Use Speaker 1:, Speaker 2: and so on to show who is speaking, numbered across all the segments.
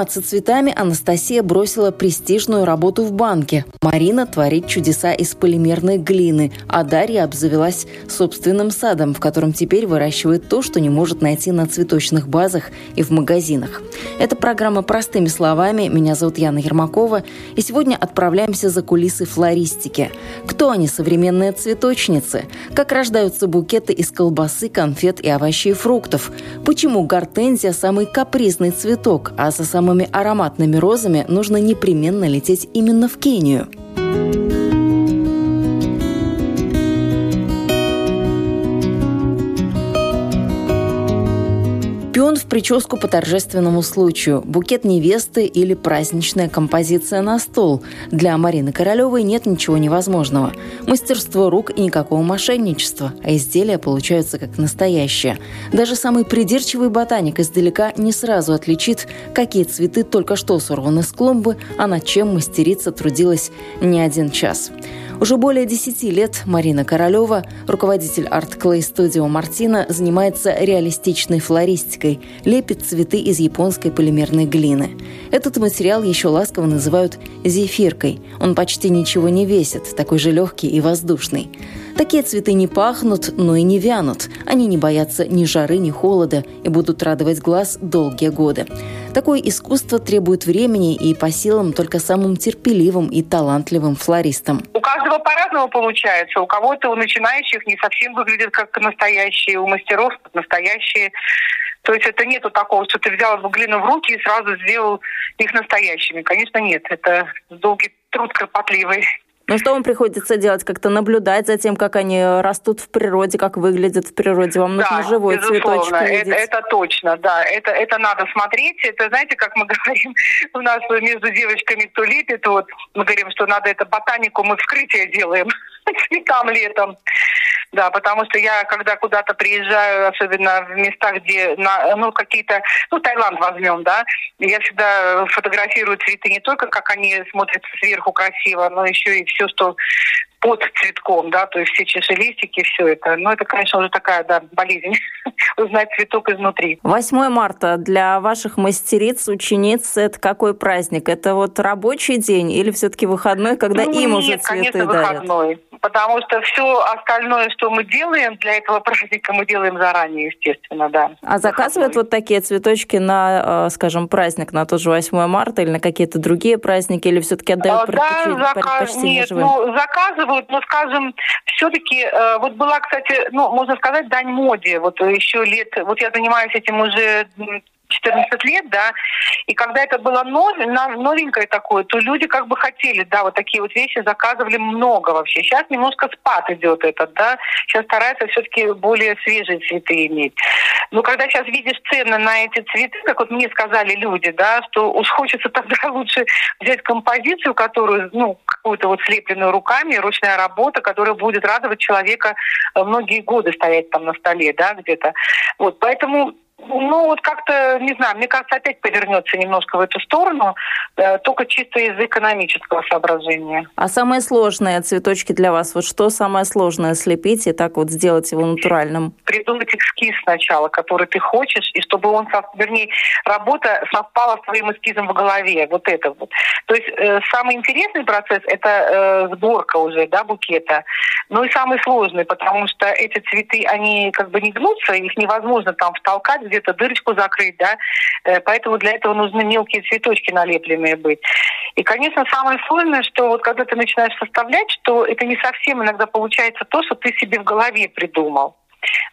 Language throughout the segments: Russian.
Speaker 1: Заниматься цветами Анастасия бросила престижную работу в банке. Марина творит чудеса из полимерной глины, а Дарья обзавелась собственным садом, в котором теперь выращивает то, что не может найти на цветочных базах и в магазинах. Это программа «Простыми словами». Меня зовут Яна Ермакова. И сегодня отправляемся за кулисы флористики. Кто они, современные цветочницы? Как рождаются букеты из колбасы, конфет и овощей и фруктов? Почему гортензия – самый капризный цветок, а за самым самыми ароматными розами нужно непременно лететь именно в Кению – Пион в прическу по торжественному случаю, букет невесты или праздничная композиция на стол. Для Марины Королевой нет ничего невозможного. Мастерство рук и никакого мошенничества, а изделия получаются как настоящие. Даже самый придирчивый ботаник издалека не сразу отличит, какие цветы только что сорваны с клумбы, а над чем мастерица трудилась не один час. Уже более 10 лет Марина Королева, руководитель арт-клей студио «Мартина», занимается реалистичной флористикой, лепит цветы из японской полимерной глины. Этот материал еще ласково называют «зефиркой». Он почти ничего не весит, такой же легкий и воздушный. Такие цветы не пахнут, но и не вянут. Они не боятся ни жары, ни холода и будут радовать глаз долгие годы. Такое искусство требует времени и по силам только самым терпеливым и талантливым флористам.
Speaker 2: У каждого по-разному получается. У кого-то, у начинающих не совсем выглядит как настоящие, у мастеров настоящие. То есть это нету такого, что ты взял глину в руки и сразу сделал их настоящими. Конечно, нет. Это долгий труд кропотливый.
Speaker 1: Но что вам приходится делать? Как-то наблюдать за тем, как они растут в природе, как выглядят в природе? Вам нужно да, живой безусловно. цветочек
Speaker 2: видеть? Это, это точно, да. Это, это надо смотреть. Это, знаете, как мы говорим, у нас между девочками кто лепит, вот мы говорим, что надо это ботанику, мы вскрытие делаем цветам летом. Да, потому что я, когда куда-то приезжаю, особенно в местах, где, на, ну, какие-то, ну, Таиланд возьмем, да, я всегда фотографирую цветы не только, как они смотрятся сверху красиво, но еще и все, что под цветком, да, то есть все чашелистики, все это. Но это, конечно, уже такая, да, болезнь, узнать цветок изнутри.
Speaker 1: 8 марта для ваших мастериц, учениц, это какой праздник? Это вот рабочий день или все-таки выходной, когда ну, им нет, уже цветы
Speaker 2: конечно,
Speaker 1: дарят?
Speaker 2: выходной. Потому что все остальное, что мы делаем для этого праздника, мы делаем заранее, естественно, да.
Speaker 1: А заказывают вот такие цветочки на, э, скажем, праздник, на тот же 8 марта или на какие-то другие праздники, или все-таки отдают а, предпочтение, да, заказ...
Speaker 2: Нет, живым? ну, заказывают рассказывают, но, скажем, все-таки, э, вот была, кстати, ну, можно сказать, дань моде, вот еще лет, вот я занимаюсь этим уже 14 лет, да, и когда это было новенькое такое, то люди как бы хотели, да, вот такие вот вещи заказывали много вообще. Сейчас немножко спад идет этот, да, сейчас стараются все-таки более свежие цветы иметь. Но когда сейчас видишь цены на эти цветы, как вот мне сказали люди, да, что уж хочется тогда лучше взять композицию, которую, ну, какую-то вот слепленную руками, ручная работа, которая будет радовать человека э, многие годы стоять там на столе, да, где-то. Вот, поэтому ну, вот как-то, не знаю, мне кажется, опять повернется немножко в эту сторону, э, только чисто из экономического соображения.
Speaker 1: А самое сложное цветочки для вас, вот что самое сложное слепить и так вот сделать его натуральным?
Speaker 2: Придумать эскиз сначала, который ты хочешь, и чтобы он, вернее, работа совпала с твоим эскизом в голове, вот это вот. То есть э, самый интересный процесс – это э, сборка уже, да, букета. Ну и самый сложный, потому что эти цветы, они как бы не гнутся, их невозможно там втолкать где-то дырочку закрыть, да, э, поэтому для этого нужны мелкие цветочки налепленные быть. И, конечно, самое сложное, что вот когда ты начинаешь составлять, что это не совсем иногда получается то, что ты себе в голове придумал.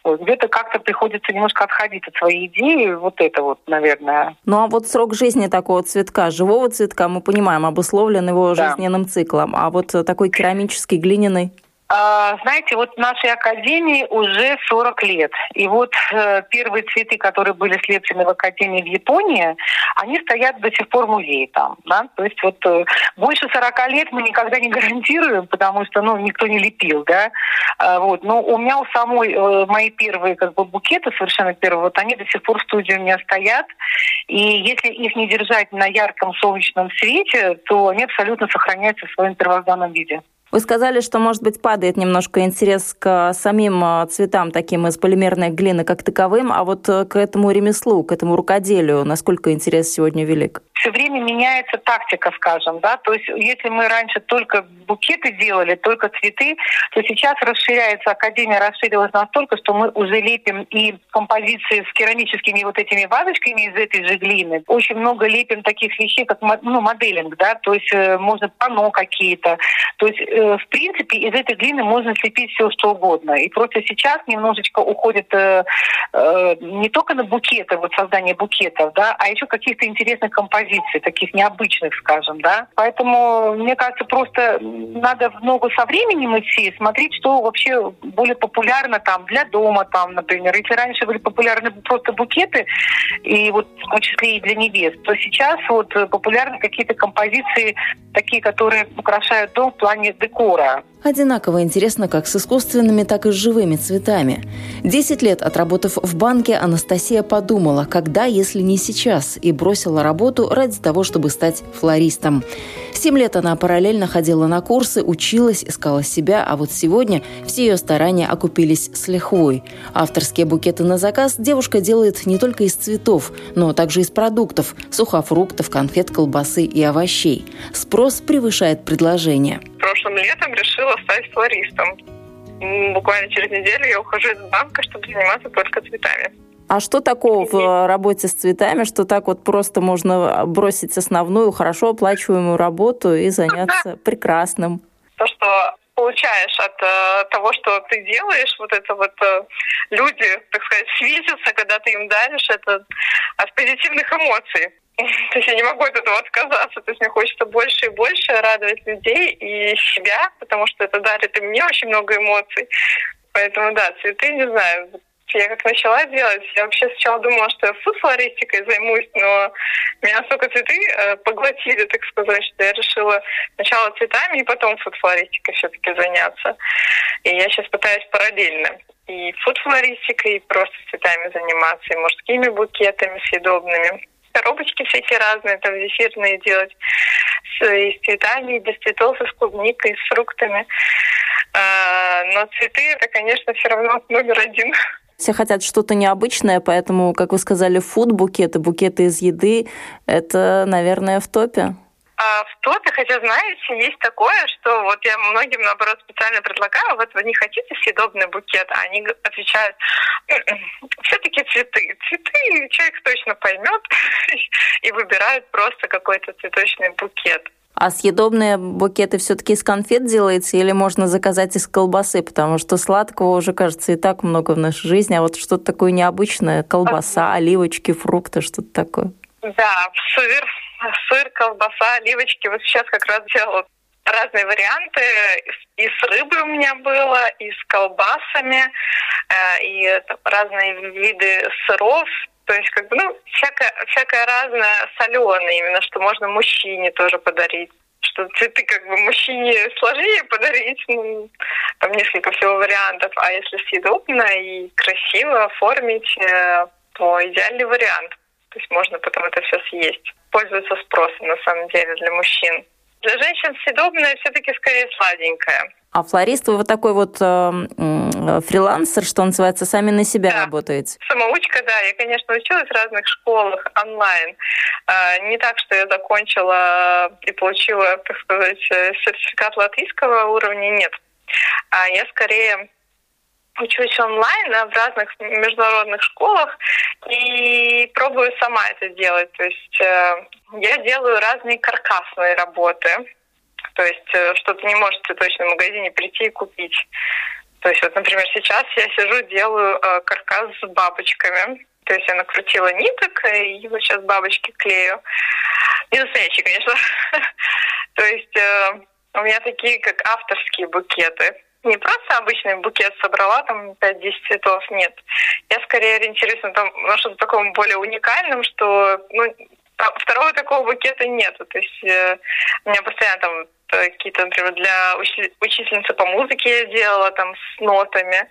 Speaker 2: Вот, где-то как-то приходится немножко отходить от своей идеи, вот это вот, наверное.
Speaker 1: Ну а вот срок жизни такого цветка, живого цветка, мы понимаем, обусловлен его да. жизненным циклом, а вот такой керамический, глиняный?
Speaker 2: А, знаете, вот нашей академии уже 40 лет. И вот э, первые цветы, которые были слеплены в академии в Японии, они стоят до сих пор в музее там. Да? То есть вот э, больше 40 лет мы никогда не гарантируем, потому что ну, никто не лепил. Да? А, вот. Но у меня у самой э, мои первые как бы, букеты, совершенно первые, вот они до сих пор в студии у меня стоят. И если их не держать на ярком солнечном свете, то они абсолютно сохраняются в своем первозданном виде.
Speaker 3: Вы сказали, что, может быть, падает немножко интерес к самим а, цветам, таким из полимерной глины, как таковым, а вот э, к этому ремеслу, к этому рукоделию, насколько интерес сегодня велик?
Speaker 2: Все время меняется тактика, скажем, да, то есть если мы раньше только букеты делали, только цветы, то сейчас расширяется, Академия расширилась настолько, что мы уже лепим и композиции с керамическими вот этими вазочками из этой же глины. Очень много лепим таких вещей, как ну, моделинг, да, то есть э, можно пано какие-то. То есть, э, в принципе, из этой глины можно слепить все, что угодно. И просто сейчас немножечко уходит э, э, не только на букеты, вот создание букетов, да, а еще каких-то интересных композиций позиций, таких необычных, скажем, да. Поэтому, мне кажется, просто надо в ногу со временем идти, смотреть, что вообще более популярно там для дома, там, например. Если раньше были популярны просто букеты, и вот в том числе и для невест, то сейчас вот популярны какие-то композиции, такие, которые украшают дом в плане декора.
Speaker 3: Одинаково интересно как с искусственными, так и с живыми цветами. Десять лет отработав в банке, Анастасия подумала, когда, если не сейчас, и бросила работу ради того, чтобы стать флористом. Семь лет она параллельно ходила на курсы, училась, искала себя, а вот сегодня все ее старания окупились с лихвой. Авторские букеты на заказ девушка делает не только из цветов, но также из продуктов – сухофруктов, конфет, колбасы и овощей. Спрос превышает предложение.
Speaker 4: Прошлым летом решила стать флористом. Буквально через неделю я ухожу из банка, чтобы заниматься только цветами.
Speaker 3: А что такого в работе с цветами, что так вот просто можно бросить основную, хорошо оплачиваемую работу и заняться прекрасным?
Speaker 4: То, что получаешь от э, того, что ты делаешь, вот это вот э, люди, так сказать, светятся, когда ты им даришь, это от позитивных эмоций. То есть я не могу от этого отказаться. То есть мне хочется больше и больше радовать людей и себя, потому что это дарит и мне очень много эмоций. Поэтому да, цветы, не знаю, я как начала делать, я вообще сначала думала, что я фуд-флористикой займусь, но меня столько цветы э, поглотили, так сказать, что я решила сначала цветами и потом фуд-флористикой все-таки заняться. И я сейчас пытаюсь параллельно и фуд-флористикой, и просто цветами заниматься, и мужскими букетами съедобными коробочки всякие разные, там зефирные делать с, и с цветами, и без цветов, и с клубникой, и с фруктами. А, но цветы это, конечно, все равно номер один.
Speaker 3: Все хотят что-то необычное, поэтому, как вы сказали, фуд-букеты, букеты из еды, это, наверное, в топе.
Speaker 4: А в топе, хотя, знаете, есть такое, что вот я многим, наоборот, специально предлагаю, вот вы не хотите съедобный букет, а они отвечают, все-таки цветы. Цветы человек точно поймет и выбирают просто какой-то цветочный букет.
Speaker 3: А съедобные букеты все-таки из конфет делаете или можно заказать из колбасы? Потому что сладкого уже, кажется, и так много в нашей жизни. А вот что-то такое необычное, колбаса, оливочки, фрукты, что-то такое.
Speaker 4: Да, сыр, сыр, колбаса, оливочки. Вот сейчас как раз делала разные варианты. И с рыбой у меня было, и с колбасами, э, и разные виды сыров. То есть, как бы, ну, всякое, всякое разное соленое именно, что можно мужчине тоже подарить. Что цветы как бы мужчине сложнее подарить, ну, там несколько всего вариантов. А если съедобно и красиво оформить, э, то идеальный вариант. То есть можно потом это все съесть. Пользуется спросом на самом деле для мужчин. Для женщин съедобное все-таки скорее сладенькое.
Speaker 3: А флорист вы вот такой вот э, э, фрилансер, что называется, сами на себя
Speaker 4: да.
Speaker 3: работаете?
Speaker 4: Самоучка, да. Я, конечно, училась в разных школах онлайн. Э, не так, что я закончила и получила, так сказать, э, сертификат латвийского уровня, нет. А я скорее учусь онлайн в разных международных школах и пробую сама это делать. То есть э, я делаю разные каркасные работы. То есть э, что ты не можешь в магазине прийти и купить. То есть вот, например, сейчас я сижу, делаю э, каркас с бабочками. То есть я накрутила ниток, и вот сейчас бабочки клею. Не настоящие, конечно. То есть у меня такие, как авторские букеты. Не просто обычный букет собрала, там 5-10 цветов, нет. Я скорее ориентируюсь на, там, на что-то таком более уникальном, что ну, второго такого букета нету. То есть э, у меня постоянно там какие-то, например, для учительницы по музыке я делала там с нотами.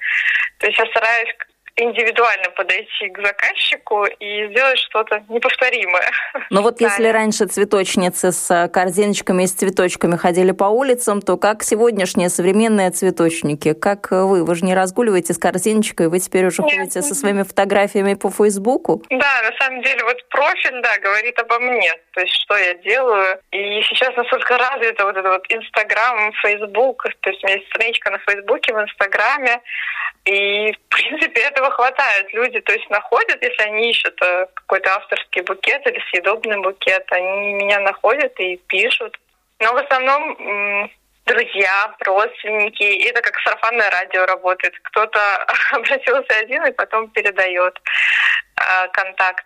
Speaker 4: То есть я стараюсь индивидуально подойти к заказчику и сделать что-то неповторимое.
Speaker 3: Но вот если раньше цветочницы с корзиночками и с цветочками ходили по улицам, то как сегодняшние современные цветочники? Как вы? Вы же не разгуливаете с корзиночкой, вы теперь уже Нет. ходите со своими фотографиями по Фейсбуку?
Speaker 4: Да, на самом деле вот профиль, да, говорит обо мне. То есть что я делаю. И сейчас настолько развито вот это вот Инстаграм, Фейсбук. То есть у меня есть страничка на Фейсбуке, в Инстаграме. И, в принципе, этого хватает. Люди, то есть, находят, если они ищут э, какой-то авторский букет или съедобный букет, они меня находят и пишут. Но в основном друзья, родственники. И это как сарафанное радио работает. Кто-то обратился один и потом передает э, контакт.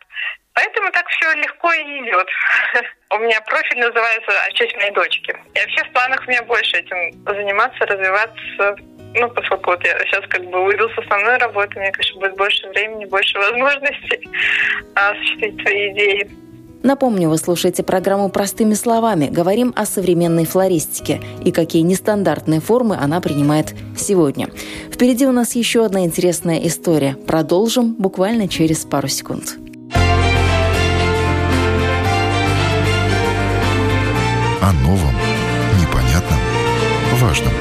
Speaker 4: Поэтому так все легко и идет. У меня профиль называется «А честь моей дочки». И вообще в планах у меня больше этим заниматься, развиваться ну, поскольку вот я сейчас как бы уйду с основной работы, мне, конечно, будет больше времени, больше возможностей осуществить свои идеи.
Speaker 3: Напомню, вы слушаете программу «Простыми словами». Говорим о современной флористике и какие нестандартные формы она принимает сегодня. Впереди у нас еще одна интересная история. Продолжим буквально через пару секунд.
Speaker 5: О новом, непонятном, важном –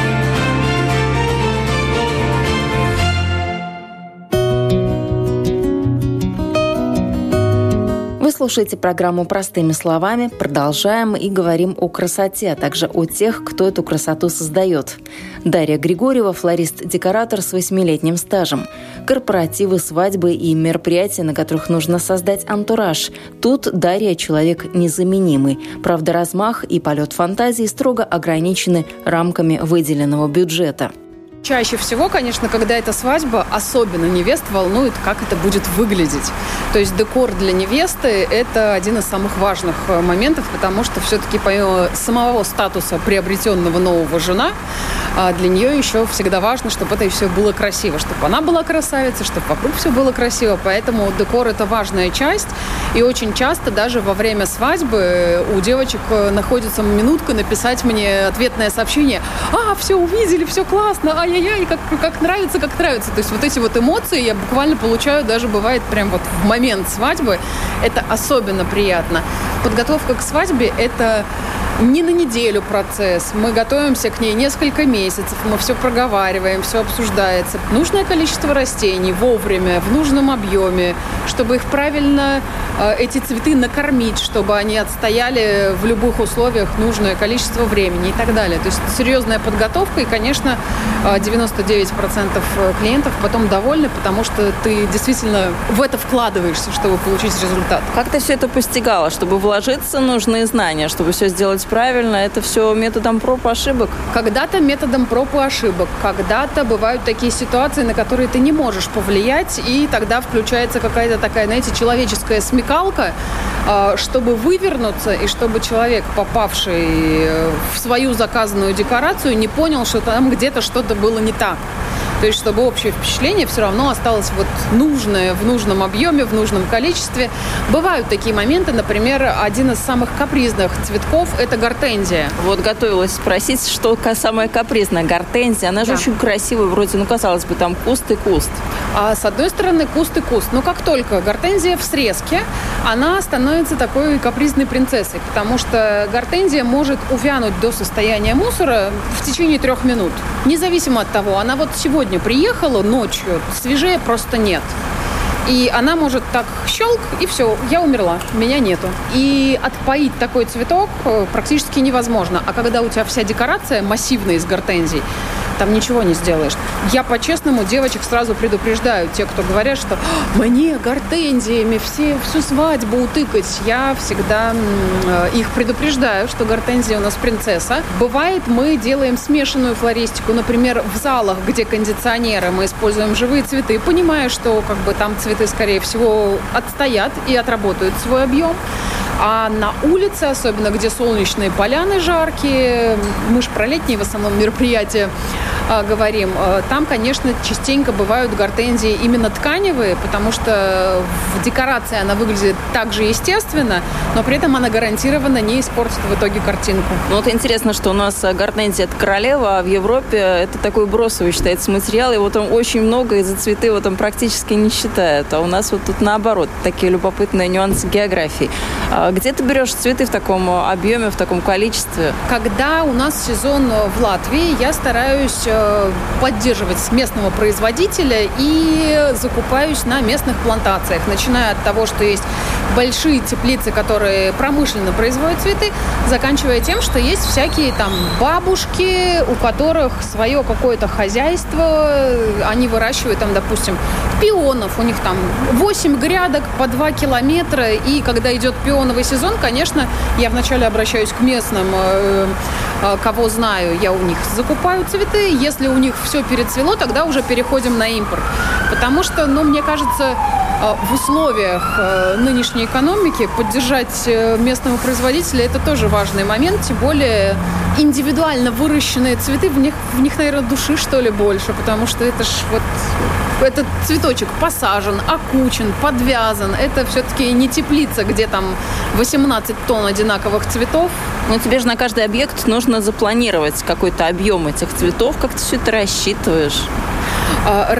Speaker 3: Слушаете программу «Простыми словами». Продолжаем и говорим о красоте, а также о тех, кто эту красоту создает. Дарья Григорьева – флорист-декоратор с восьмилетним стажем. Корпоративы, свадьбы и мероприятия, на которых нужно создать антураж. Тут Дарья – человек незаменимый. Правда, размах и полет фантазии строго ограничены рамками выделенного бюджета.
Speaker 6: Чаще всего, конечно, когда это свадьба, особенно невест волнует, как это будет выглядеть. То есть декор для невесты – это один из самых важных э, моментов, потому что все-таки помимо самого статуса приобретенного нового жена, а, для нее еще всегда важно, чтобы это все было красиво, чтобы она была красавицей, чтобы вокруг все было красиво. Поэтому декор – это важная часть. И очень часто даже во время свадьбы у девочек э, находится минутка написать мне ответное сообщение. А, все увидели, все классно, а ай-яй-яй, как, как нравится, как нравится. То есть вот эти вот эмоции я буквально получаю даже бывает прям вот в момент свадьбы. Это особенно приятно. Подготовка к свадьбе – это не на неделю процесс. Мы готовимся к ней несколько месяцев, мы все проговариваем, все обсуждается. Нужное количество растений вовремя, в нужном объеме, чтобы их правильно, э, эти цветы накормить, чтобы они отстояли в любых условиях нужное количество времени и так далее. То есть серьезная подготовка, и, конечно, 99% э, клиентов потом довольны, потому что ты действительно в это вкладываешься, чтобы получить результат.
Speaker 3: Как ты все это постигала? Чтобы вложиться, нужны знания, чтобы все сделать правильно, это все методом проб и ошибок?
Speaker 6: Когда-то методом проб и ошибок. Когда-то бывают такие ситуации, на которые ты не можешь повлиять, и тогда включается какая-то такая, знаете, человеческая смекалка, а, чтобы вывернуться, и чтобы человек, попавший э, в свою заказанную декорацию, не понял, что там где-то что-то было не так. То есть, чтобы общее впечатление все равно осталось вот нужное, в нужном объеме, в нужном количестве. Бывают такие моменты, например, один из самых капризных цветков – это гортензия.
Speaker 3: Вот готовилась спросить, что самая капризная гортензия. Она же да. очень красивая, вроде, ну, казалось бы, там куст и куст.
Speaker 6: А с одной стороны, куст и куст. Но как только гортензия в срезке, она становится такой капризной принцессой, потому что гортензия может увянуть до состояния мусора в течение трех минут. Независимо от того, она вот сегодня сегодня приехала ночью, свежее просто нет. И она может так щелк, и все, я умерла, меня нету. И отпоить такой цветок э, практически невозможно. А когда у тебя вся декорация массивная из гортензий, там ничего не сделаешь. Я по-честному девочек сразу предупреждаю, те, кто говорят, что мне гортензиями все, всю свадьбу утыкать. Я всегда э, их предупреждаю, что гортензия у нас принцесса. Бывает, мы делаем смешанную флористику, например, в залах, где кондиционеры, мы используем живые цветы, понимая, что как бы там цветы, скорее всего, отстоят и отработают свой объем. А на улице, особенно где солнечные поляны жаркие, мы же про летние в основном мероприятия а, говорим, а, там, конечно, частенько бывают гортензии именно тканевые, потому что в декорации она выглядит так же естественно, но при этом она гарантированно не испортит в итоге картинку.
Speaker 3: Ну вот интересно, что у нас гортензия это королева, а в Европе это такой бросовый считается материал, его там очень много, и за цветы его там практически не считают. А у нас вот тут наоборот, такие любопытные нюансы географии. Где ты берешь цветы в таком объеме, в таком количестве?
Speaker 6: Когда у нас сезон в Латвии, я стараюсь э, поддерживать местного производителя и закупаюсь на местных плантациях, начиная от того, что есть большие теплицы, которые промышленно производят цветы, заканчивая тем, что есть всякие там бабушки, у которых свое какое-то хозяйство, они выращивают там, допустим, пионов, у них там 8 грядок по 2 километра, и когда идет пионовый сезон, конечно, я вначале обращаюсь к местным, э, э, кого знаю, я у них закупаю цветы, если у них все перецвело, тогда уже переходим на импорт. Потому что, ну, мне кажется, в условиях нынешней экономики поддержать местного производителя это тоже важный момент, тем более индивидуально выращенные цветы, в них, в них, наверное, души, что ли, больше, потому что это ж вот этот цветочек посажен, окучен, подвязан. Это все-таки не теплица, где там 18 тонн одинаковых цветов.
Speaker 3: Но тебе же на каждый объект нужно запланировать какой-то объем этих цветов. Как ты все это рассчитываешь?
Speaker 6: А.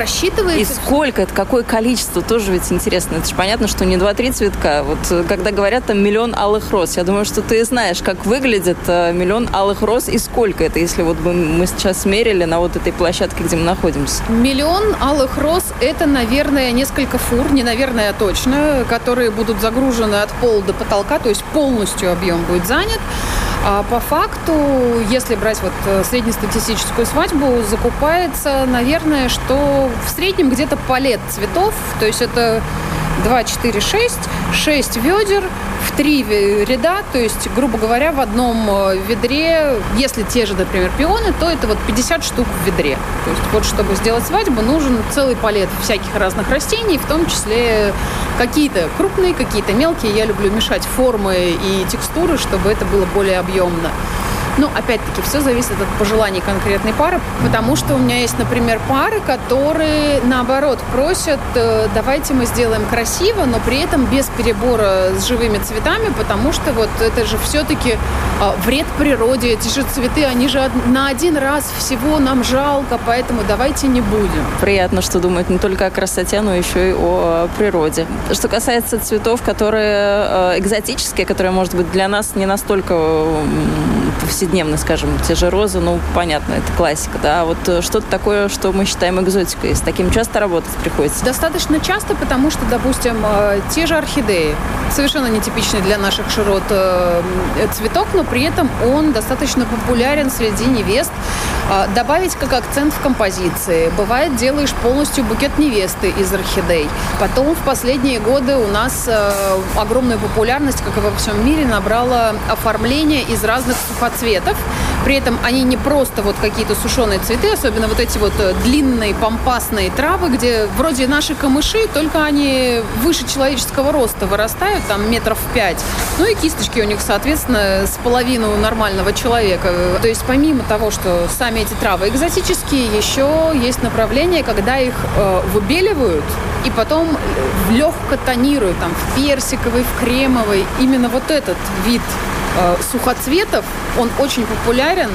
Speaker 3: И сколько это, какое количество, тоже ведь интересно. Это же понятно, что не 2-3 цветка. Вот э, когда говорят там миллион алых роз, я думаю, что ты знаешь, как выглядит э, миллион алых роз и сколько это, если вот бы мы сейчас мерили на вот этой площадке, где мы находимся.
Speaker 6: Миллион алых роз – это, наверное, несколько фур, не наверное, а точно, которые будут загружены от пола до потолка, то есть полностью объем будет занят. А по факту, если брать вот э, среднестатистическую свадьбу, закупается, наверное, что в среднем где-то палет цветов, то есть это 2, 4, 6, 6 ведер в три ряда, то есть, грубо говоря, в одном э, ведре, если те же, например, пионы, то это вот 50 штук в ведре. То есть вот чтобы сделать свадьбу, нужен целый палет всяких разных растений, в том числе какие-то крупные, какие-то мелкие. Я люблю мешать формы и текстуры, чтобы это было более объемно. Ну, опять-таки, все зависит от пожеланий конкретной пары, потому что у меня есть, например, пары, которые, наоборот, просят, э, давайте мы сделаем красиво, но при этом без перебора с живыми цветами, потому что вот это же все-таки а, вред природе, эти же цветы, они же на один раз всего нам жалко, поэтому давайте не будем.
Speaker 3: Приятно, что думают не только о красоте, но еще и о природе. Что касается цветов, которые э, экзотические, которые, может быть, для нас не настолько повседневно, скажем, те же розы, ну, понятно, это классика, да, а вот э, что-то такое, что мы считаем экзотикой, с таким часто работать приходится?
Speaker 6: Достаточно часто, потому что, допустим, э, те же орхидеи, совершенно нетипичный для наших широт э, цветок, но при этом он достаточно популярен среди невест. Добавить как акцент в композиции. Бывает, делаешь полностью букет невесты из орхидей. Потом в последние годы у нас огромную популярность, как и во всем мире, набрало оформление из разных сухоцветов цветов. При этом они не просто вот какие-то сушеные цветы, особенно вот эти вот э, длинные помпасные травы, где вроде наши камыши, только они выше человеческого роста вырастают, там метров пять. Ну и кисточки у них, соответственно, с половину нормального человека. То есть помимо того, что сами эти травы экзотические, еще есть направление, когда их э, выбеливают и потом легко тонируют, там, в персиковый, в кремовый. Именно вот этот вид Э, сухоцветов, он очень популярен.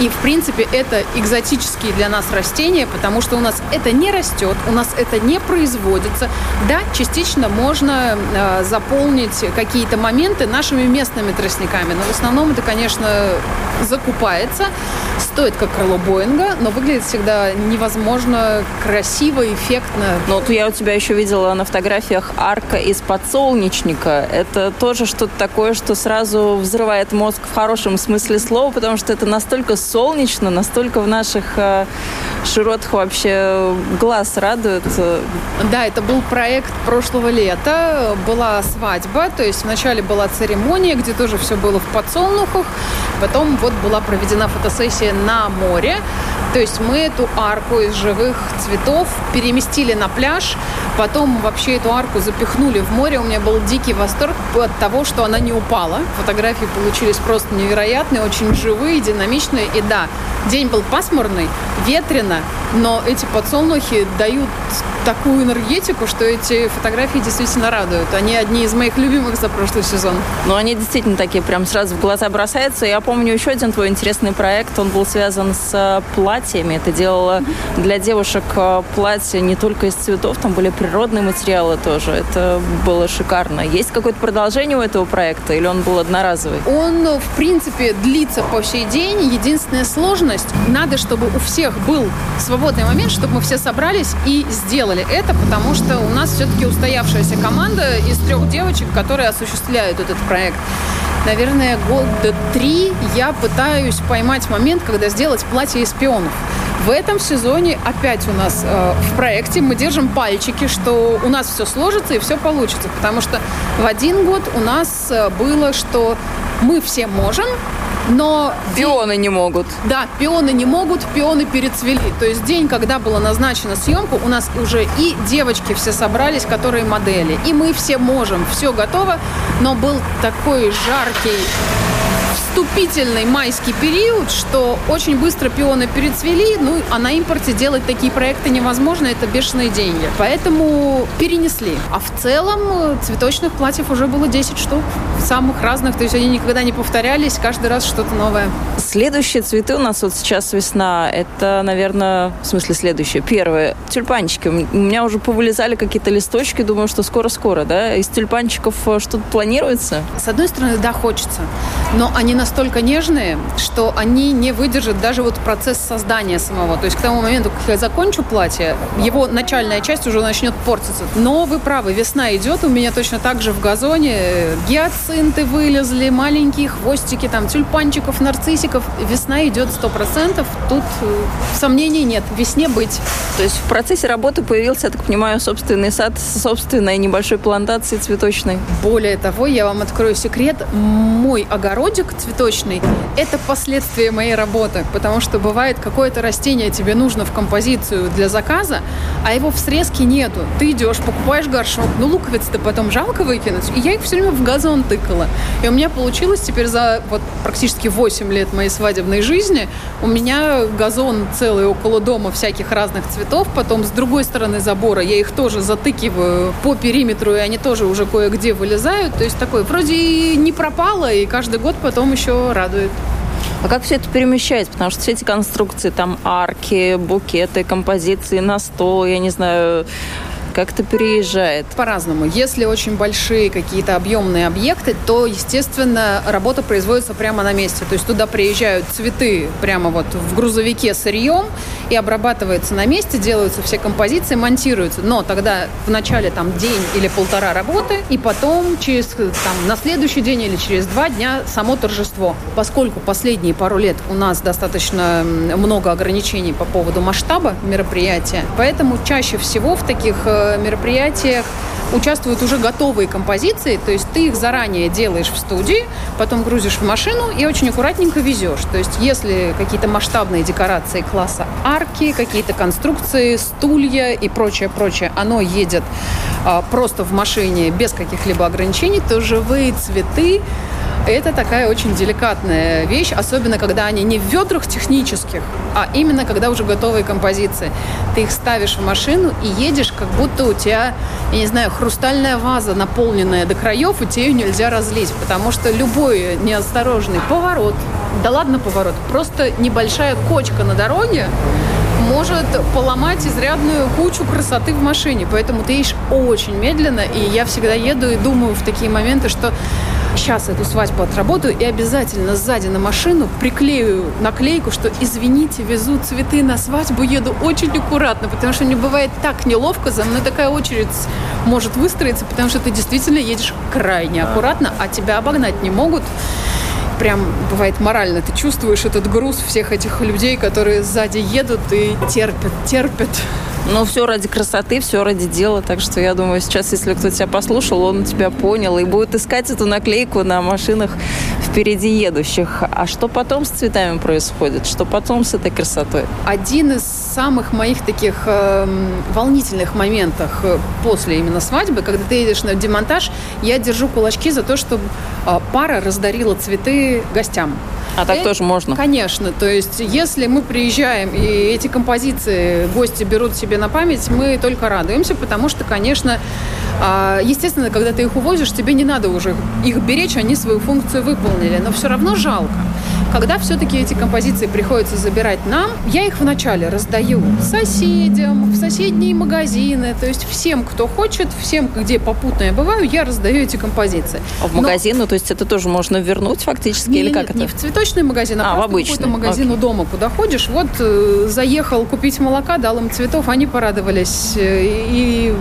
Speaker 6: И, в принципе, это экзотические для нас растения, потому что у нас это не растет, у нас это не производится. Да, частично можно э, заполнить какие-то моменты нашими местными тростниками, но в основном это, конечно, закупается, стоит как крыло Боинга, но выглядит всегда невозможно красиво, эффектно.
Speaker 3: Ну, вот я у тебя еще видела на фотографиях арка из подсолнечника. Это тоже что-то такое, что сразу взрывает мозг в хорошем смысле слова, потому что это настолько настолько солнечно, настолько в наших э, широтах вообще глаз радует.
Speaker 6: Да, это был проект прошлого лета. Была свадьба, то есть вначале была церемония, где тоже все было в подсолнухах. Потом вот была проведена фотосессия на море. То есть мы эту арку из живых цветов переместили на пляж, потом вообще эту арку запихнули в море. У меня был дикий восторг от того, что она не упала. Фотографии получились просто невероятные, очень живые, динамичные. И да, день был пасмурный, ветрено, но эти подсолнухи дают такую энергетику, что эти фотографии действительно радуют. Они одни из моих любимых за прошлый сезон.
Speaker 3: Ну, они действительно такие прям сразу в глаза бросаются. Я помню еще один твой интересный проект. Он был связан с э, платьями. Ты делала для девушек э, платья не только из цветов, там были природные материалы тоже. Это было шикарно. Есть какое-то продолжение у этого проекта или он был одноразовый?
Speaker 6: Он, в принципе, длится по сей день. Единственная сложность, надо, чтобы у всех был свободный момент, чтобы мы все собрались и сделали это, потому что у нас все-таки устоявшаяся команда из трех девочек, которые осуществляют этот проект. Наверное, года три я пытаюсь поймать момент, когда сделать платье из пионов. В этом сезоне опять у нас э, в проекте мы держим пальчики, что у нас все сложится и все получится. Потому что в один год у нас э, было, что мы все можем, но...
Speaker 3: Пионы не могут.
Speaker 6: Да, пионы не могут, пионы перецвели. То есть день, когда была назначена съемка, у нас уже и девочки все собрались, которые модели. И мы все можем, все готово, но был такой жаркий вступительный майский период, что очень быстро пионы перецвели, ну, а на импорте делать такие проекты невозможно, это бешеные деньги. Поэтому перенесли. А в целом э, цветочных платьев уже было 10 штук, самых разных, то есть они никогда не повторялись, каждый раз что-то новое.
Speaker 3: Следующие цветы у нас вот сейчас весна, это, наверное, в смысле следующее, первое, тюльпанчики. У меня уже повылезали какие-то листочки, думаю, что скоро-скоро, да? Из тюльпанчиков э, что-то планируется?
Speaker 6: С одной стороны, да, хочется, но они настолько нежные, что они не выдержат даже вот процесс создания самого. То есть к тому моменту, как я закончу платье, его начальная часть уже начнет портиться. Но вы правы, весна идет, у меня точно так же в газоне гиацинты вылезли, маленькие хвостики, там тюльпанчиков, нарциссиков. Весна идет сто процентов, тут э, сомнений нет, весне быть.
Speaker 3: То есть в процессе работы появился, я так понимаю, собственный сад с собственной небольшой плантацией цветочной?
Speaker 6: Более того, я вам открою секрет, мой огородик цветочный важный. Это последствия моей работы, потому что бывает какое-то растение тебе нужно в композицию для заказа, а его в срезке нету. Ты идешь, покупаешь горшок, ну луковиц-то потом жалко выкинуть. И я их все время в газон тыкала. И у меня получилось теперь за вот практически 8 лет моей свадебной жизни у меня газон целый около дома всяких разных цветов. Потом с другой стороны забора я их тоже затыкиваю по периметру, и они тоже уже кое-где вылезают. То есть такой вроде не пропало, и каждый год потом еще радует.
Speaker 3: А как все это перемещается? Потому что все эти конструкции, там арки, букеты, композиции на стол, я не знаю, как-то переезжает?
Speaker 6: По-разному. Если очень большие какие-то объемные объекты, то, естественно, работа производится прямо на месте. То есть туда приезжают цветы прямо вот в грузовике сырьем и обрабатывается на месте, делаются все композиции, монтируются. Но тогда в начале там день или полтора работы, и потом через там, на следующий день или через два дня само торжество. Поскольку последние пару лет у нас достаточно много ограничений по поводу масштаба мероприятия, поэтому чаще всего в таких э, мероприятиях участвуют уже готовые композиции, то есть ты их заранее делаешь в студии, потом грузишь в машину и очень аккуратненько везешь. То есть если какие-то масштабные декорации класса арки, какие-то конструкции, стулья и прочее, прочее, оно едет а, просто в машине без каких-либо ограничений, то живые цветы это такая очень деликатная вещь, особенно когда они не в ведрах технических, а именно когда уже готовые композиции. Ты их ставишь в машину и едешь, как будто у тебя, я не знаю, хрустальная ваза, наполненная до краев, и тебе ее нельзя разлить, потому что любой неосторожный поворот, да ладно поворот, просто небольшая кочка на дороге, может поломать изрядную кучу красоты в машине. Поэтому ты едешь очень медленно, и я всегда еду и думаю в такие моменты, что сейчас эту свадьбу отработаю и обязательно сзади на машину приклею наклейку, что извините, везу цветы на свадьбу, еду очень аккуратно, потому что мне бывает так неловко, за мной такая очередь может выстроиться, потому что ты действительно едешь крайне аккуратно, а тебя обогнать не могут. прям бывает морально. Ты чувствуешь этот груз всех этих людей, которые сзади едут и терпят, терпят.
Speaker 3: Но все ради красоты, все ради дела. Так что я думаю, сейчас, если кто тебя послушал, он тебя понял и будет искать эту наклейку на машинах впереди едущих. А что потом с цветами происходит? Что потом с этой красотой?
Speaker 6: Один из самых моих таких э, волнительных моментов после именно свадьбы, когда ты едешь на демонтаж, я держу кулачки за то, чтобы э, пара раздарила цветы гостям.
Speaker 3: А так и, тоже можно?
Speaker 6: Конечно. То есть, если мы приезжаем, и эти композиции гости берут себе на память, мы только радуемся, потому что, конечно, а, естественно, когда ты их увозишь, тебе не надо уже их беречь, они свою функцию выполнили, но все равно жалко. Когда все-таки эти композиции приходится забирать нам, я их вначале раздаю соседям, в соседние магазины, то есть всем, кто хочет, всем, где попутно я бываю, я раздаю эти композиции.
Speaker 3: А в магазин, ну, то есть это тоже можно вернуть фактически,
Speaker 6: не,
Speaker 3: или как
Speaker 6: нет,
Speaker 3: это?
Speaker 6: Не в цветочный магазин, а,
Speaker 3: а в обычный.
Speaker 6: какой-то магазин Окей. у дома, куда ходишь. Вот э, заехал купить молока, дал им цветов, они порадовались. Э, и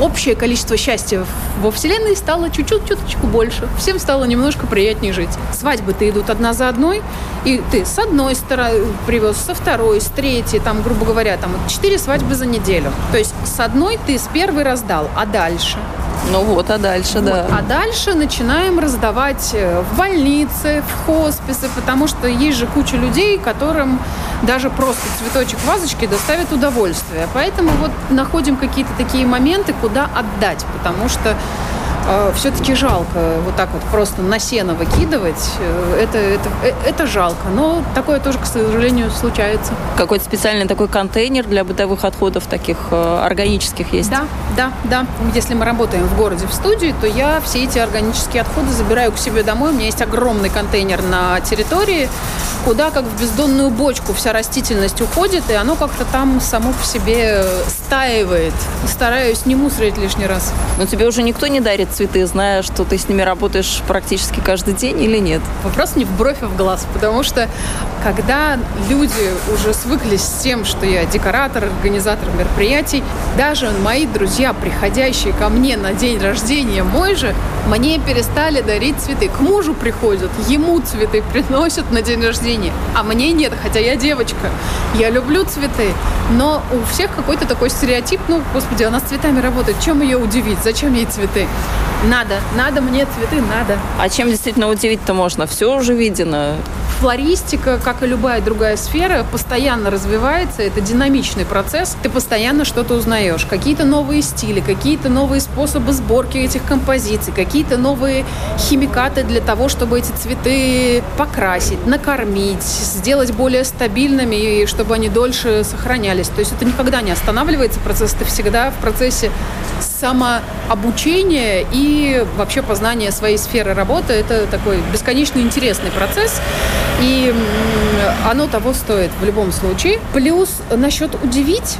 Speaker 6: общее количество счастья во Вселенной стало чуть-чуть, чуточку больше. Всем стало немножко приятнее жить. Свадьбы-то идут одна за одной, и ты с одной стороны привез, со второй, с третьей, там, грубо говоря, там четыре свадьбы за неделю. То есть с одной ты с первой раздал, а дальше?
Speaker 3: Ну вот, а дальше,
Speaker 6: вот.
Speaker 3: да.
Speaker 6: А дальше начинаем раздавать э, в больнице, в хосписы, потому что есть же куча людей, которым даже просто цветочек вазочки доставит удовольствие. Поэтому вот находим какие-то такие моменты, куда отдать, потому что все-таки жалко вот так вот просто на сено выкидывать. Э, это, это, э, это жалко. Но такое тоже, к сожалению, случается.
Speaker 3: Какой-то специальный такой контейнер для бытовых отходов таких э, органических есть?
Speaker 6: Да, да, да. Если мы работаем в городе в студии, то я все эти органические отходы забираю к себе домой. У меня есть огромный контейнер на территории, куда как в бездонную бочку вся растительность уходит, и оно как-то там само по себе стаивает. Стараюсь не мусорить лишний раз.
Speaker 3: Но тебе уже никто не дарит цветы, зная, что ты с ними работаешь практически каждый день или нет?
Speaker 6: Вопрос не в бровь, а в глаз, потому что когда люди уже свыклись с тем, что я декоратор, организатор мероприятий, даже мои друзья, приходящие ко мне на день рождения мой же, мне перестали дарить цветы. К мужу приходят, ему цветы приносят на день рождения, а мне нет, хотя я девочка. Я люблю цветы, но у всех какой-то такой стереотип, ну, господи, она с цветами работает, чем ее удивить, зачем ей цветы? Надо, надо мне цветы, надо.
Speaker 3: А чем действительно удивить-то можно? Все уже видено.
Speaker 6: Флористика, как и любая другая сфера, постоянно развивается. Это динамичный процесс. Ты постоянно что-то узнаешь. Какие-то новые стили, какие-то новые способы сборки этих композиций, какие-то новые химикаты для того, чтобы эти цветы покрасить, накормить, сделать более стабильными, и чтобы они дольше сохранялись. То есть это никогда не останавливается процесс. Ты всегда в процессе самообучения и вообще познания своей сферы работы. Это такой бесконечно интересный процесс. И оно того стоит в любом случае. Плюс насчет удивить,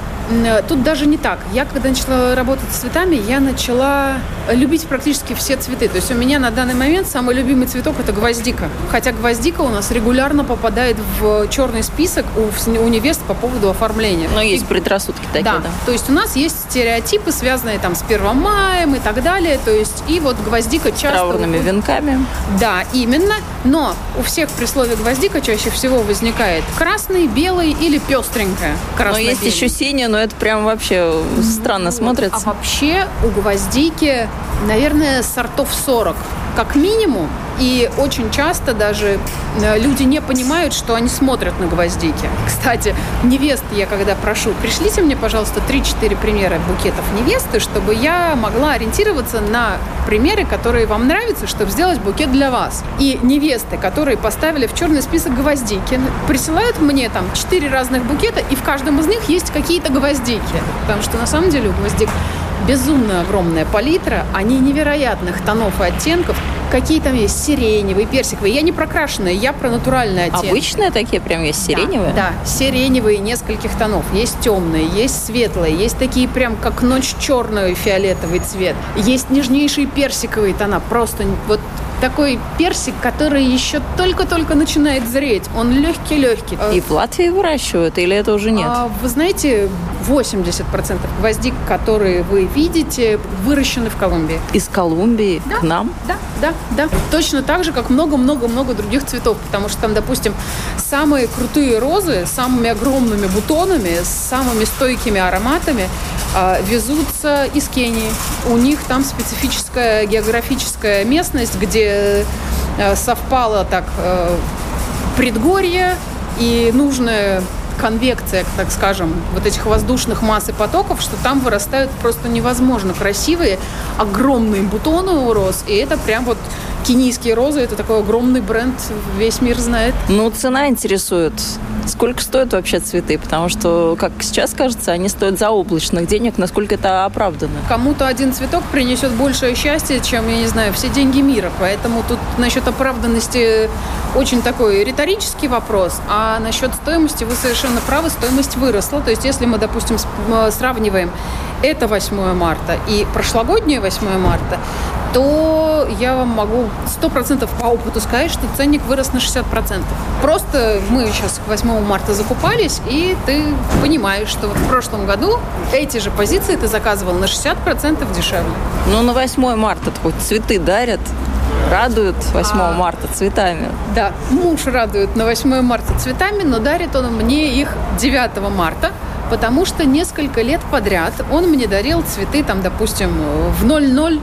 Speaker 6: тут даже не так. Я, когда начала работать с цветами, я начала любить практически все цветы. То есть у меня на данный момент самый любимый цветок – это гвоздика. Хотя гвоздика у нас регулярно попадает в черный список у, у невест по поводу оформления.
Speaker 3: Но есть предрассудки такие, да. да.
Speaker 6: То есть у нас есть стереотипы, связанные там с Первым маем и так далее. То есть и вот гвоздика часто...
Speaker 3: Траурными венками.
Speaker 6: Да, именно. Но у всех при слове гвоздика чаще всего возникает красный, белый или пестренькая.
Speaker 3: Но есть еще синяя, но это прям вообще странно смотрится.
Speaker 6: А вообще у гвоздики, наверное, сортов 40 как минимум. И очень часто даже э, люди не понимают, что они смотрят на гвоздики. Кстати, невест я когда прошу, пришлите мне, пожалуйста, 3-4 примера букетов невесты, чтобы я могла ориентироваться на примеры, которые вам нравятся, чтобы сделать букет для вас. И невесты, которые поставили в черный список гвоздики, присылают мне там 4 разных букета, и в каждом из них есть какие-то гвоздики. Потому что на самом деле у гвоздик безумно огромная палитра, они невероятных тонов и оттенков. Какие там есть сиреневые, персиковые. Я не прокрашенная, я про натуральные оттенки.
Speaker 3: Обычные такие прям есть сиреневые?
Speaker 6: Да, да, сиреневые нескольких тонов. Есть темные, есть светлые, есть такие прям как ночь черный фиолетовый цвет. Есть нежнейшие персиковые тона. Просто вот такой персик, который еще только-только начинает зреть. Он легкий-легкий.
Speaker 3: И в Латвии выращивают, или это уже нет? А,
Speaker 6: вы знаете, 80% гвоздик, которые вы видите, выращены в Колумбии.
Speaker 3: Из Колумбии
Speaker 6: да,
Speaker 3: к нам?
Speaker 6: Да, да, да. Точно так же, как много-много-много других цветов. Потому что там, допустим, самые крутые розы с самыми огромными бутонами, с самыми стойкими ароматами везутся из Кении. У них там специфическая географическая местность, где э, совпало так э, предгорье и нужная конвекция, так скажем, вот этих воздушных масс и потоков, что там вырастают просто невозможно красивые, огромные бутоны у роз, и это прям вот кенийские розы, это такой огромный бренд, весь мир знает.
Speaker 3: Ну, цена интересует. Сколько стоят вообще цветы? Потому что, как сейчас кажется, они стоят заоблачных денег. Насколько это оправдано?
Speaker 6: Кому-то один цветок принесет большее счастье, чем, я не знаю, все деньги мира. Поэтому тут насчет оправданности очень такой риторический вопрос. А насчет стоимости вы совершенно правы, стоимость выросла. То есть, если мы, допустим, сравниваем это 8 марта и прошлогоднее 8 марта, то я вам могу 100% по опыту сказать, что ценник вырос на 60%. Просто мы сейчас к 8 марта закупались, и ты понимаешь, что в прошлом году эти же позиции ты заказывал на 60% дешевле.
Speaker 3: Ну, на 8 марта хоть цветы дарят, радуют 8 а, марта цветами.
Speaker 6: Да, муж радует на 8 марта цветами, но дарит он мне их 9 марта, потому что несколько лет подряд он мне дарил цветы, там, допустим, в 00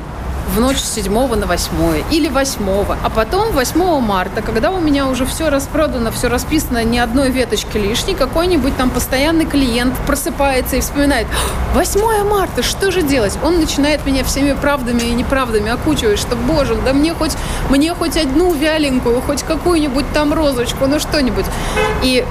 Speaker 6: в ночь с 7 на 8 или 8. А потом 8 марта, когда у меня уже все распродано, все расписано, ни одной веточки лишней, какой-нибудь там постоянный клиент просыпается и вспоминает, 8 марта, что же делать? Он начинает меня всеми правдами и неправдами окучивать, что, боже, да мне хоть, мне хоть одну вяленькую, хоть какую-нибудь там розочку, ну что-нибудь. И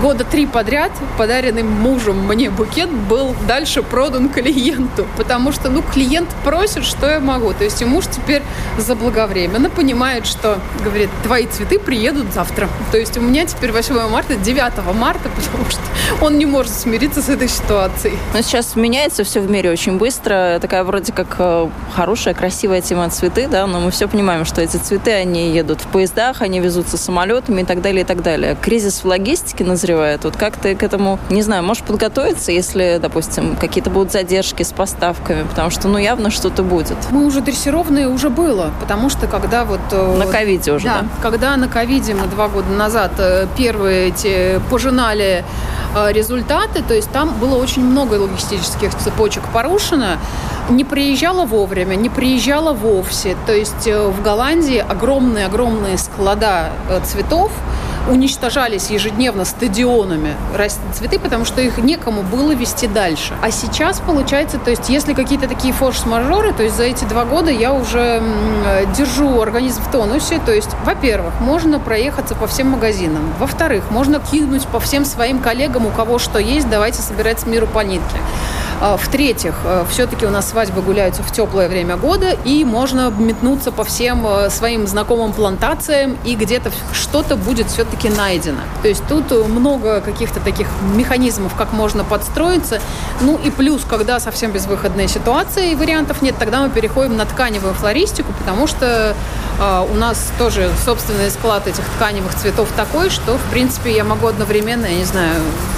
Speaker 6: года три подряд подаренный мужем мне букет был дальше продан клиенту, потому что, ну, клиент просит, что я могу. То есть и муж теперь заблаговременно понимает, что, говорит, твои цветы приедут завтра. То есть у меня теперь 8 марта, 9 марта, потому что он не может смириться с этой ситуацией.
Speaker 3: Но сейчас меняется все в мире очень быстро. Такая вроде как э, хорошая, красивая тема цветы, да, но мы все понимаем, что эти цветы, они едут в поездах, они везутся самолетами и так далее, и так далее. Кризис в логистике называется назревает. Вот как ты к этому, не знаю, можешь подготовиться, если, допустим, какие-то будут задержки с поставками, потому что, ну, явно что-то будет.
Speaker 6: Мы уже дрессированные уже было, потому что когда вот...
Speaker 3: Э, на ковиде уже, да?
Speaker 6: да? когда на ковиде мы два года назад э, первые эти пожинали э, результаты, то есть там было очень много логистических цепочек порушено, не приезжала вовремя, не приезжала вовсе. То есть в Голландии огромные-огромные склада цветов, уничтожались ежедневно стадионами цветы, потому что их некому было вести дальше. А сейчас получается, то есть если какие-то такие форс-мажоры, то есть за эти два года я уже держу организм в тонусе, то есть, во-первых, можно проехаться по всем магазинам, во-вторых, можно кинуть по всем своим коллегам, у кого что есть, давайте собирать с миру по нитке. А, в-третьих, э, все-таки у нас свадьбы гуляются в теплое время года, и можно метнуться по всем э, своим знакомым плантациям, и где-то что-то будет все-таки найдено. То есть тут много каких-то таких механизмов, как можно подстроиться. Ну и плюс, когда совсем безвыходная ситуация и вариантов нет, тогда мы переходим на тканевую флористику, потому что э, у нас тоже собственный склад этих тканевых цветов такой, что, в принципе, я могу одновременно, я не знаю,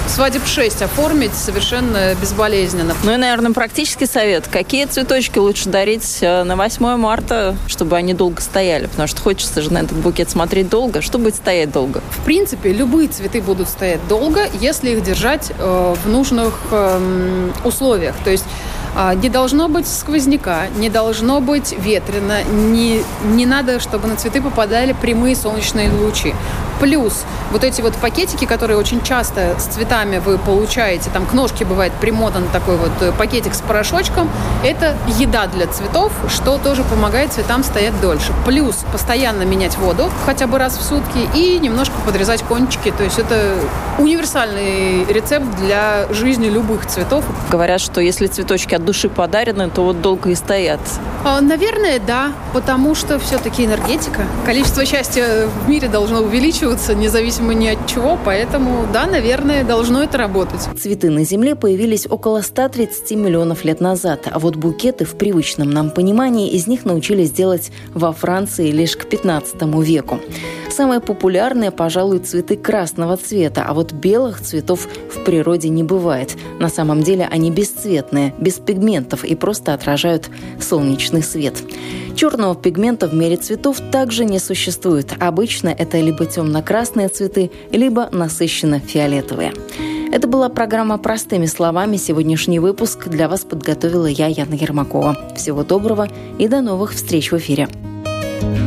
Speaker 6: свадеб 6 оформить совершенно безболезненно.
Speaker 3: Ну и, наверное, практический совет. Какие цветочки лучше дарить э, на 8 марта, чтобы они долго стояли? Потому что хочется же на этот букет смотреть долго. Что будет стоять долго?
Speaker 6: В принципе, любые цветы будут стоять долго, если их держать э, в нужных э, условиях. То есть не должно быть сквозняка, не должно быть ветрено, не, не надо, чтобы на цветы попадали прямые солнечные лучи. Плюс вот эти вот пакетики, которые очень часто с цветами вы получаете, там к ножке бывает примотан такой вот э, пакетик с порошочком, это еда для цветов, что тоже помогает цветам стоять дольше. Плюс постоянно менять воду хотя бы раз в сутки и немножко подрезать кончики. То есть это универсальный рецепт для жизни любых цветов.
Speaker 3: Говорят, что если цветочки от
Speaker 1: души подарены, то вот долго и стоят.
Speaker 6: А, наверное, да, потому что все-таки энергетика. Количество счастья в мире должно увеличиваться, независимо ни от чего, поэтому, да, наверное, должно это работать.
Speaker 1: Цветы на Земле появились около 130 миллионов лет назад, а вот букеты в привычном нам понимании из них научились делать во Франции лишь к 15 веку. Самые популярные, пожалуй, цветы красного цвета, а вот белых цветов в природе не бывает. На самом деле они бесцветные, без пигментов и просто отражают солнечный свет. Черного пигмента в мире цветов также не существует. Обычно это либо темно-красные цветы, либо насыщенно фиолетовые. Это была программа «Простыми словами». Сегодняшний выпуск для вас подготовила я, Яна Ермакова. Всего доброго и до новых встреч в эфире.
Speaker 5: О